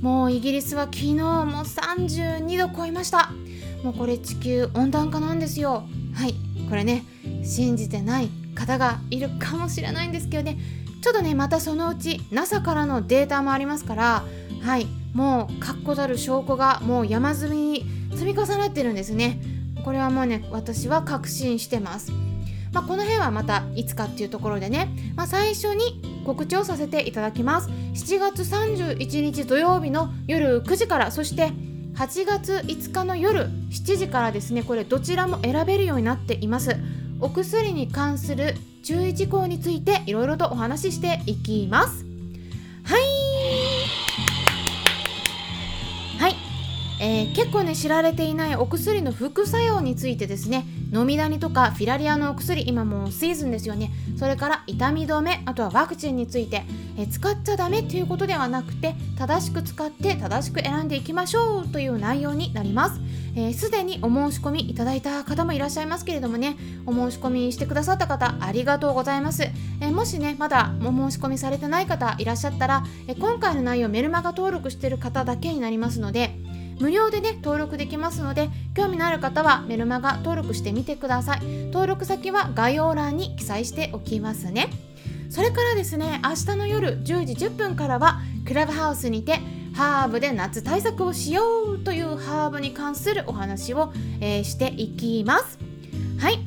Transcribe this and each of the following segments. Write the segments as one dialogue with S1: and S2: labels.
S1: もうイギリスは昨日も32度超えました。もうこれ地球温暖化なんですよ。はい。これね信じてない方がいるかもしれないんですけどね。ちょっとねまたそのうち NASA からのデータもありますから。はい。もう確固たる証拠がもう山積みに積み重なってるんですね。これはもうね私は確信してます。まあ、この辺はまたいつかっていうところでね、まあ、最初に告知をさせていただきます。7月31日土曜日の夜9時からそして8月5日の夜7時からですねこれどちらも選べるようになっています。お薬に関する注意事項についていろいろとお話ししていきます。えー、結構ね知られていないお薬の副作用についてですね飲みダニとかフィラリアのお薬今もうシーズンですよね。それから痛み止めあとはワクチンについてえ使っちゃダメということではなくて正しく使って正しく選んでいきましょうという内容になります。すで、ー、にお申し込みいただいた方もいらっしゃいますけれどもねお申し込みしてくださった方ありがとうございます、えー、もしねまだお申し込みされてない方いらっしゃったら、え、今回の内容メルマガ登録してる方だけになりますので無料でね登録できますので興味のある方はメルマガ登録してみてください。登録先は概要欄に記載しておきますね。それからですね明日の夜10時10分からはクラブハウスにてハーブで夏対策をしようというハーブに関するお話を、えー、していきます。はい。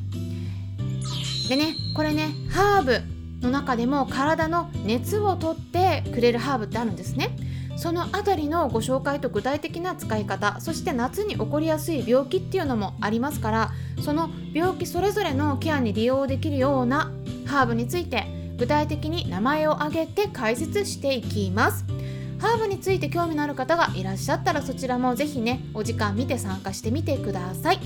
S1: でねこれねハーブの中でも体の熱をとってくれるハーブってあるんですね。そのあたりのご紹介と具体的な使い方そして夏に起こりやすい病気っていうのもありますからその病気それぞれのケアに利用できるようなハーブについて具体的に名前を挙げて解説していきます。ハーブについて興味のある方がいらっしゃったらそちらもぜひねお時間見て参加してみてください。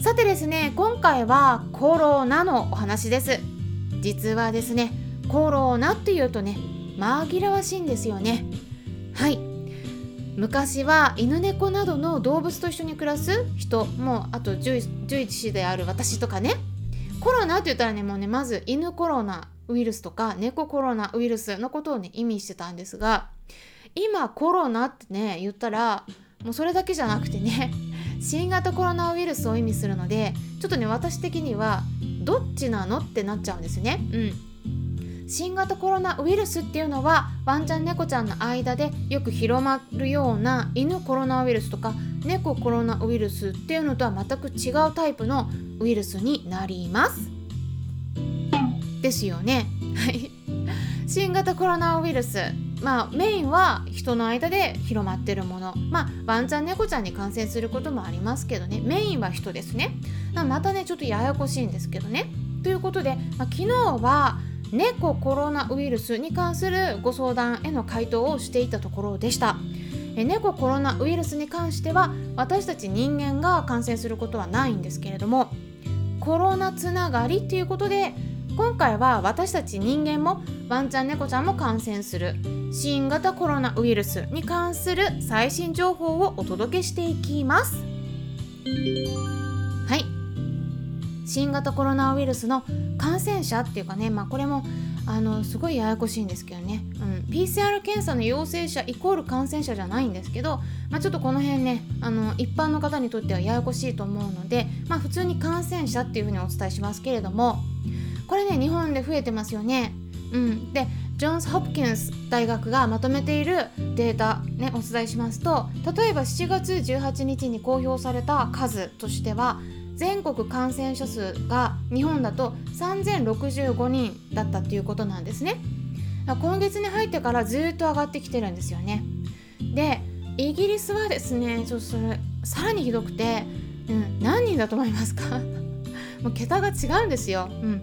S1: さてですね今回はコロナのお話です。実はですねコロナっていうとね紛らわしいんですよね。はい。昔は犬猫などの動物と一緒に暮らす人もうあと獣医師である私とかね。コロナって言ったらねもうねまず犬コロナウイルスとか猫コロナウイルスのことをね意味してたんですが今コロナってね言ったらもうそれだけじゃなくてね新型コロナウイルスを意味するのでちょっとね私的にはどっちなのってなっちゃうんですね。うん。新型コロナウイルスっていうのはワンちゃん猫ちゃんの間でよく広まるような犬コロナウイルスとか猫コロナウイルスっていうのとは全く違うタイプのウイルスになります。ですよね。はい。新型コロナウイルス。まあメインは人の間で広まってるもの。まあワンちゃん猫ちゃんに感染することもありますけどね。メインは人ですね。またねちょっとややこしいんですけどね。ということで、まあ、昨日は猫コロナウイルスに関するご相談への回答をしていたところでした。猫コロナウイルスに関しては私たち人間が感染することはないんですけれどもコロナつながりということで今回は私たち人間もワンちゃん猫ちゃんも感染する新型コロナウイルスに関する最新情報をお届けしていきます。新型コロナウイルスの感染者っていうかね、まあ、これもあのすごいややこしいんですけどね、うん、PCR 検査の陽性者イコール感染者じゃないんですけど、まあ、ちょっとこの辺ねあの一般の方にとってはややこしいと思うので、まあ、普通に感染者っていうふうにお伝えしますけれどもこれね日本で増えてますよね。うん、でジョンズ・ホプキンス大学がまとめているデータ、ね、お伝えしますと例えば7月18日に公表された数としては全国感染者数が日本だと3065人だったっていうことなんですね。今月に入ってからずっと上がってきてるんですよね。でイギリスはですねちょっとそれさらにひどくて、うん、何人だと思いますか？もう桁が違うんですよ、うん。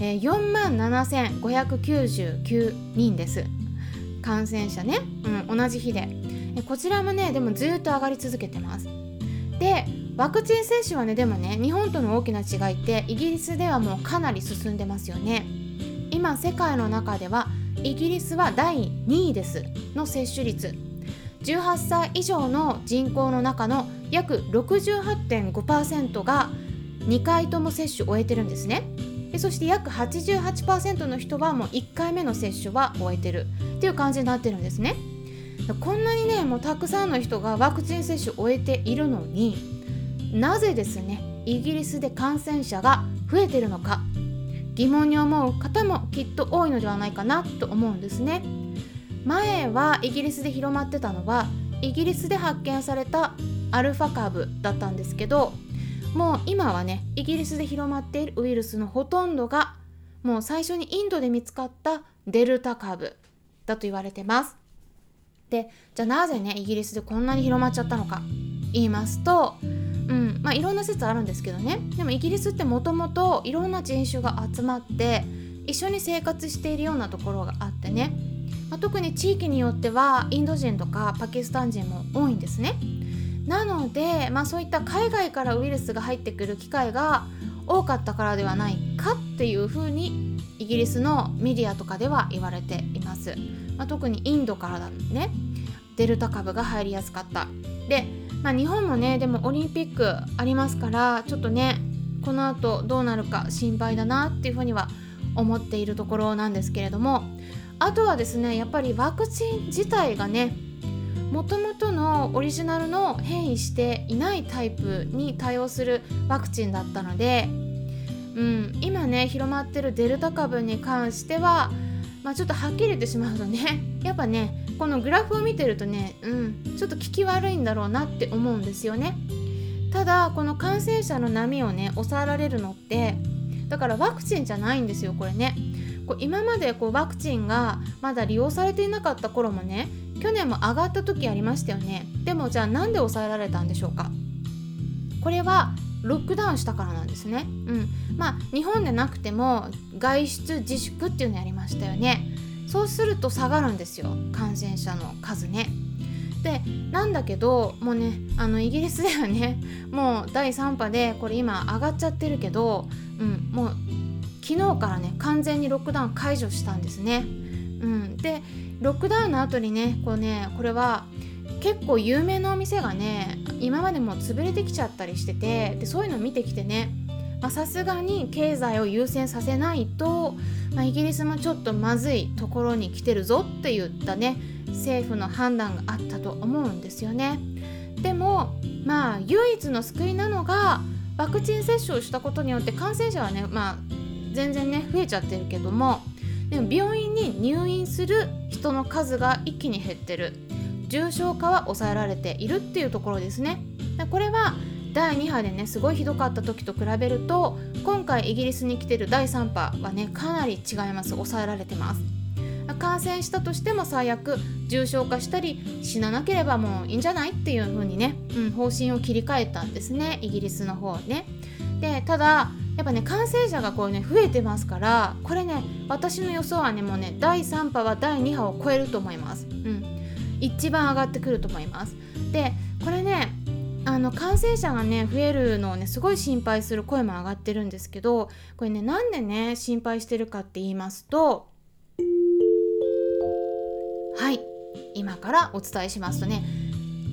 S1: えー、4万7599人です。感染者ね、うん、同じ日で。こちらもねでもずっと上がり続けてます。でワクチン接種はねでもね日本との大きな違いってイギリスではもうかなり進んでますよね。今世界の中ではイギリスは第2位です。の接種率。18歳以上の人口の中の約68.5%が2回とも接種を終えてるんですね。でそして約88%の人はもう1回目の接種は終えてる。っていう感じになってるんですね。こんなにねもうたくさんの人がワクチン接種を終えているのになぜですねイギリスで感染者が増えてるのか疑問に思う方もきっと多いのではないかなと思うんですね。前はイギリスで広まってたのはイギリスで発見されたアルファ株だったんですけどもう今はねイギリスで広まっているウイルスのほとんどがもう最初にインドで見つかったデルタ株だと言われてます。でじゃあなぜねイギリスでこんなに広まっちゃったのか言いますとうん。まあいろんな説あるんですけどね。でもイギリスってもともといろんな人種が集まって一緒に生活しているようなところがあってね、まあ、特に地域によってはインド人とかパキスタン人も多いんですね。なので、まあ、そういった海外からウイルスが入ってくる機会が多かったからではないかっていうふうにイギリスのメディアとかでは言われています、まあ、特にインドからだね。デルタ株が入りやすかった。で、まあ、日本もねでもオリンピックありますからちょっとねこの後どうなるか心配だなっていうふうには思っているところなんですけれどもあとはですねやっぱりワクチン自体がねもともとのオリジナルの変異していないタイプに対応するワクチンだったので、うん、今ね広まってるデルタ株に関しては、まあ、ちょっとはっきり言ってしまうとねやっぱねこのグラフを見てるとね、うん、ちょっと効き悪いんだろうなって思うんですよね。ただこの感染者の波をね抑えられるのってだからワクチンじゃないんですよこれね。こう今までこうワクチンがまだ利用されていなかった頃もね去年も上がった時ありましたよね。でもじゃあなんで抑えられたんでしょうか？これはロックダウンしたからなんですね。うん。まあ日本でなくても外出自粛っていうのやりましたよね。そうすると下がるんですよ感染者の数ねでなんだけどもうねあのイギリスではねもう第3波でこれ今上がっちゃってるけど、うん、もう昨日からね完全にロックダウン解除したんですね。うん、でロックダウンの後にねこうねこれは結構有名なお店がね今までも潰れてきちゃったりしててでそういうの見てきてねさすがに経済を優先させないと、まあ、イギリスもちょっとまずいところに来てるぞって言ったね政府の判断があったと思うんですよね。でもまあ唯一の救いなのがワクチン接種をしたことによって感染者はねまあ全然ね増えちゃってるけどもでも病院に入院する人の数が一気に減ってる重症化は抑えられているっていうところですねこれは第2波でねすごいひどかった時と比べると今回イギリスに来てる第3波はねかなり違います抑えられてます感染したとしても最悪重症化したり死ななければもういいんじゃないっていう風にね、うん、方針を切り替えたんですねイギリスの方ねでただやっぱね感染者がこうね増えてますからこれね私の予想はねもうね第3波は第2波を超えると思います。うん、一番上がってくると思います。でこれねあの感染者がね増えるのをねすごい心配する声も上がってるんですけどこれねなんでね心配してるかって言いますとはい今からお伝えしますとね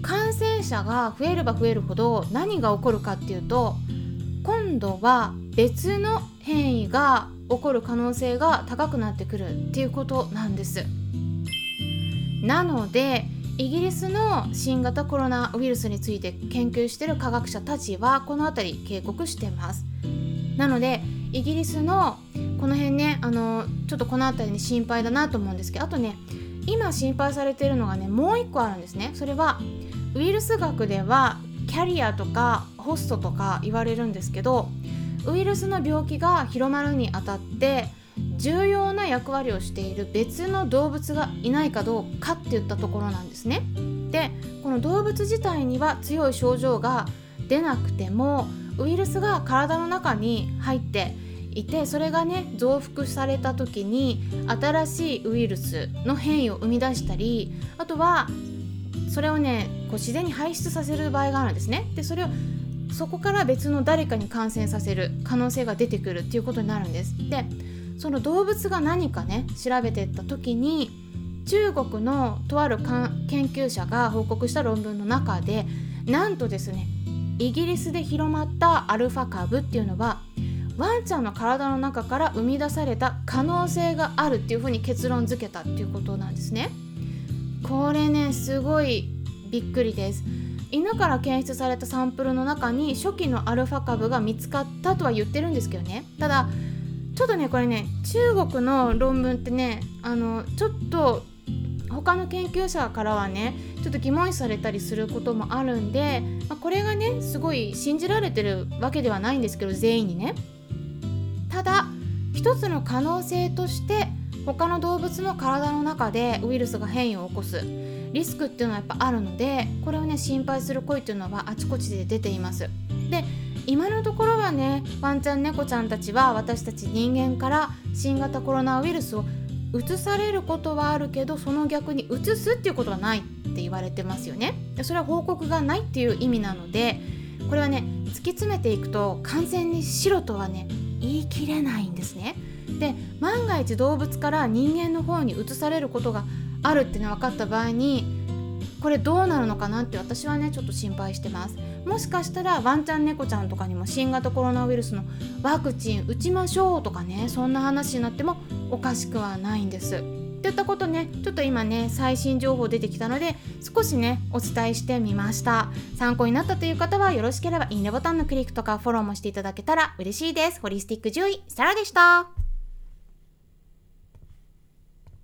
S1: 感染者が増えれば増えるほど何が起こるかっていうと今度は別の変異が起こる可能性が高くなってくるっていうことなんです。なのでイギリスの新型コロナウイルスについて研究している科学者たちはこの辺り警告してます。なのでイギリスのこの辺ねあのちょっとこの辺りに心配だなと思うんですけどあとね今心配されているのがねもう一個あるんですね。それはウイルス学ではキャリアとかホストとか言われるんですけどウイルスの病気が広まるにあたって重要な役割をしている別の動物がいないかどうかっていったところなんですね。でこの動物自体には強い症状が出なくてもウイルスが体の中に入っていてそれがね増幅された時に新しいウイルスの変異を生み出したりあとはそれをねこう自然に排出させる場合があるんですねでそれをそこから別の誰かに感染させる可能性が出てくるっていうことになるんですでその動物が何かね調べていった時に中国のとある研究者が報告した論文の中でなんとですねイギリスで広まったアルファ株っていうのはワンちゃんの体の中から生み出された可能性があるっていうふうに結論付けたっていうことなんですね。これねすごいびっくりです。犬から検出されたサンプルの中に初期のアルファ株が見つかったとは言ってるんですけどねただちょっとねこれね中国の論文ってねあのちょっと他の研究者からはねちょっと疑問視されたりすることもあるんで、まあ、これがねすごい信じられてるわけではないんですけど全員にね。ただ一つの可能性として他の動物の体の中でウイルスが変異を起こす。リスクっていうのはやっぱあるのでこれをね心配する声っていうのはあちこちで出ています。で今のところはねワンちゃん猫ちゃんたちは私たち人間から新型コロナウイルスを移されることはあるけどその逆に移すっていうことはないって言われてますよね。それは報告がないっていう意味なのでこれはね突き詰めていくと完全に白とはね言い切れないんですね。で万が一動物から人間の方に移されることがあるってね分かった場合にこれどうなるのかなって私はねちょっと心配してます。もしかしたらワンちゃん猫ちゃんとかにも新型コロナウイルスのワクチン打ちましょうとかねそんな話になってもおかしくはないんです。っていったことねちょっと今ね最新情報出てきたので少しねお伝えしてみました。参考になったという方はよろしければいいねボタンのクリックとかフォローもしていただけたら嬉しいです。ホリスティック獣医サラでした。